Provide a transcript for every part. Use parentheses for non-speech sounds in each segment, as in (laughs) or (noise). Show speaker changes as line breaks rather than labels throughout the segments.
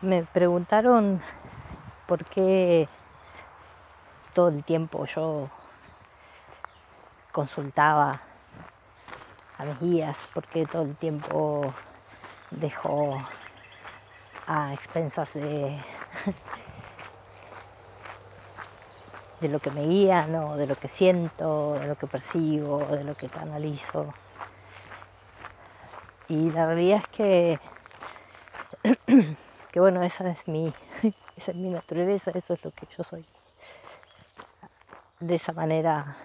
Me preguntaron por qué todo el tiempo yo consultaba a mis guías, por qué todo el tiempo dejo a expensas de, (laughs) de lo que me guían de lo que siento, de lo que percibo, de lo que canalizo. Y la realidad es que, (clears throat) que bueno, esa es mi, (laughs) esa es mi naturaleza, eso es lo que yo soy. De esa manera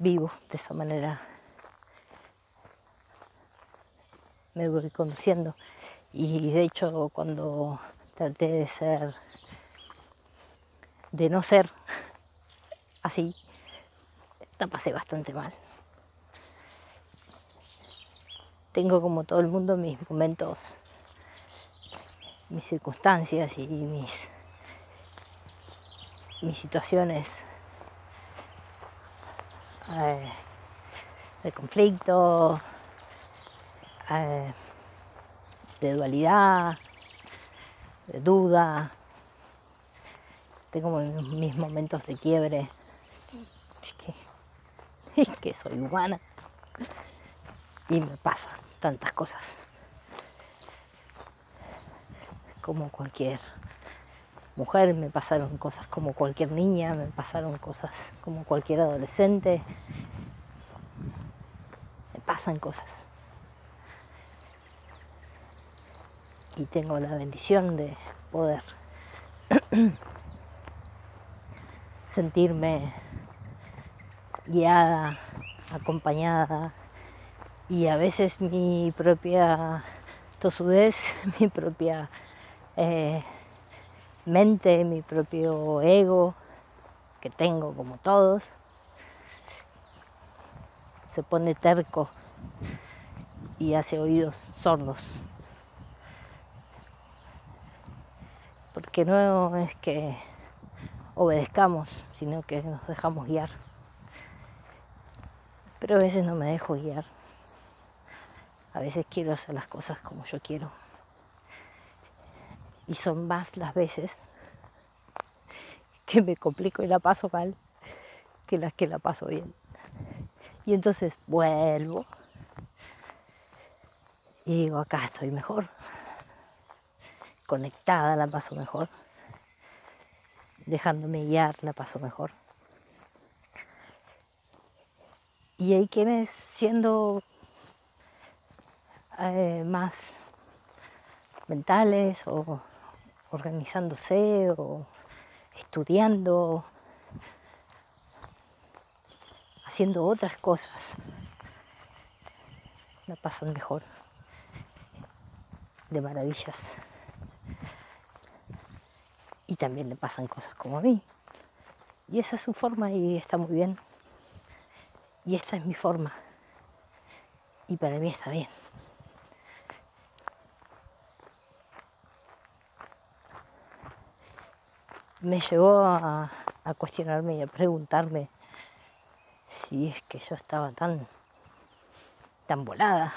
vivo, de esa manera me voy conduciendo. Y de hecho cuando traté de ser, de no ser así, la pasé bastante mal. Tengo como todo el mundo mis momentos, mis circunstancias y mis, mis situaciones eh, de conflicto, eh, de dualidad, de duda. Tengo mis momentos de quiebre. Es que, (laughs) es que soy humana. Y me pasan tantas cosas. Como cualquier mujer, me pasaron cosas como cualquier niña, me pasaron cosas como cualquier adolescente. Me pasan cosas. y tengo la bendición de poder (clears throat) sentirme guiada, acompañada y a veces mi propia tosudez, (laughs) mi propia eh, mente, mi propio ego que tengo como todos, se pone terco y hace oídos sordos. porque no es que obedezcamos, sino que nos dejamos guiar. Pero a veces no me dejo guiar. A veces quiero hacer las cosas como yo quiero. Y son más las veces que me complico y la paso mal que las que la paso bien. Y entonces vuelvo y digo, acá estoy mejor conectada la paso mejor, dejándome guiar la paso mejor. Y hay quienes siendo eh, más mentales o organizándose o estudiando, haciendo otras cosas, la pasan mejor, de maravillas y también le pasan cosas como a mí. Y esa es su forma y está muy bien. Y esta es mi forma. Y para mí está bien. Me llevó a, cuestionarme y a preguntarme si es que yo estaba tan, tan volada.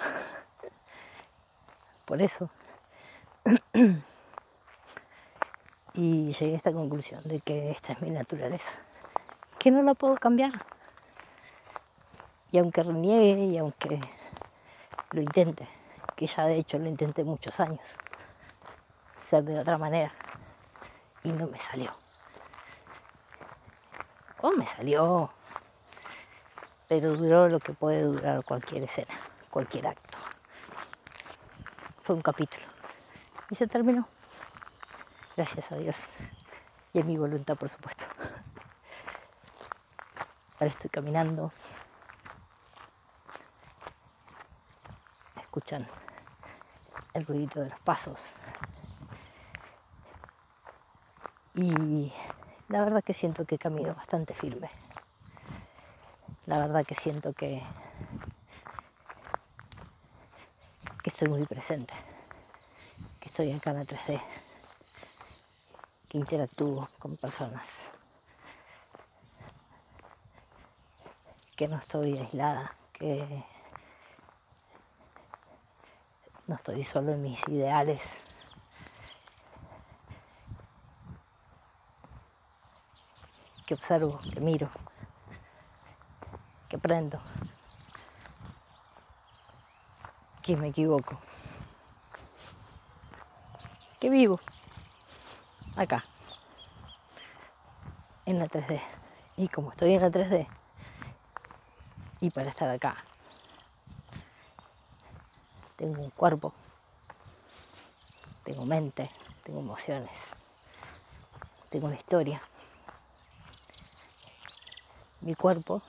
Por eso. y llegué a esta conclusión de que esta es mi naturaleza, que no la puedo cambiar. Y aunque reniegue y aunque lo intente, que ya de hecho lo intenté muchos años, ser de otra manera, y no me salió. O me salió, pero duró lo que puede durar cualquier escena, cualquier acto. Fue un capítulo y se terminó. Gracias a Dios. Y en mi voluntad, por supuesto. Ahora estoy caminando. Escuchan el ruidito de los pasos. Y la verdad que siento que camino bastante firme. La verdad que siento que, que estoy muy presente, que estoy acá en la 3D que interactúo con personas, que no estoy aislada, que no estoy solo en mis ideales, que observo, que miro, que aprendo, que me equivoco, que vivo acá, en la 3D. Y como estoy en la 3D, y para estar acá, tengo un cuerpo, tengo mente, tengo emociones, tengo una historia. Mi cuerpo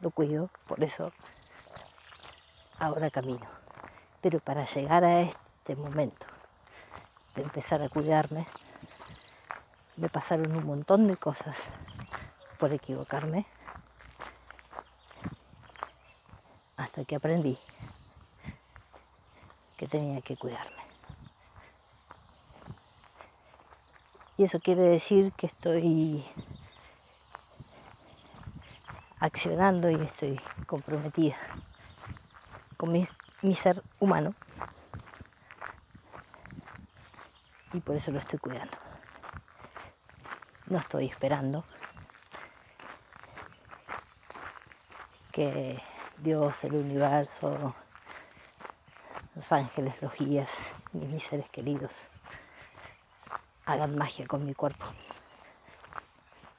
lo cuido, por eso ahora camino. Pero para llegar a este momento de empezar a cuidarme, me pasaron un montón de cosas por equivocarme hasta que aprendí que tenía que cuidarme. Y eso quiere decir que estoy accionando y estoy comprometida con mi, ser humano. Y por eso lo estoy cuidando. No estoy esperando que Dios, el universo, los ángeles, los guías y mis seres queridos hagan magia con mi cuerpo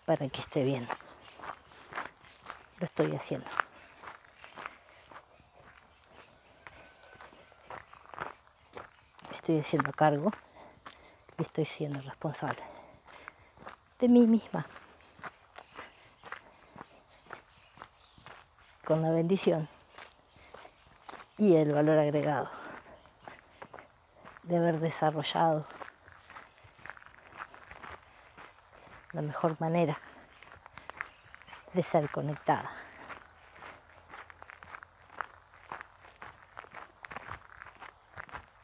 para que esté bien. Lo estoy haciendo. Estoy haciendo cargo y estoy siendo responsable de mí misma. Con la bendición y el valor agregado de haber desarrollado la mejor manera de ser conectada.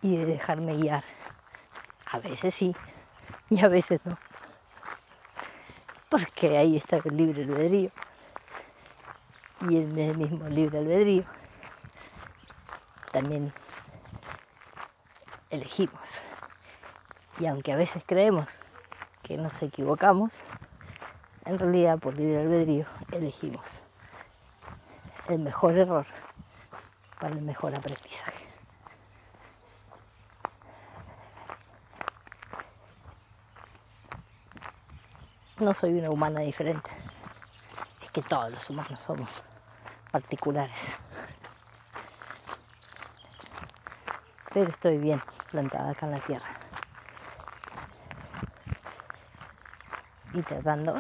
Y de dejarme guiar. A veces sí y a veces no. Porque ahí está el libre albedrío. Y en el mismo libre albedrío también elegimos. Y aunque a veces creemos que nos equivocamos, en realidad por libre albedrío elegimos el mejor error para el mejor aprendizaje. No soy una humana diferente, es que todos los humanos somos particulares. Pero estoy bien plantada acá en la tierra. Y tratando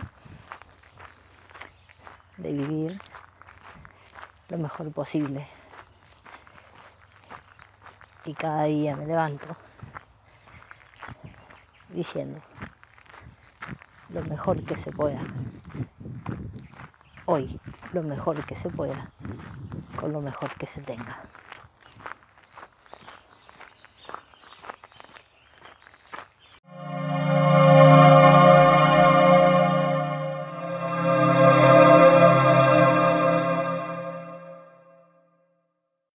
de vivir lo mejor posible. Y cada día me levanto diciendo lo mejor que se pueda. Hoy, lo mejor que se pueda, con lo mejor que se tenga.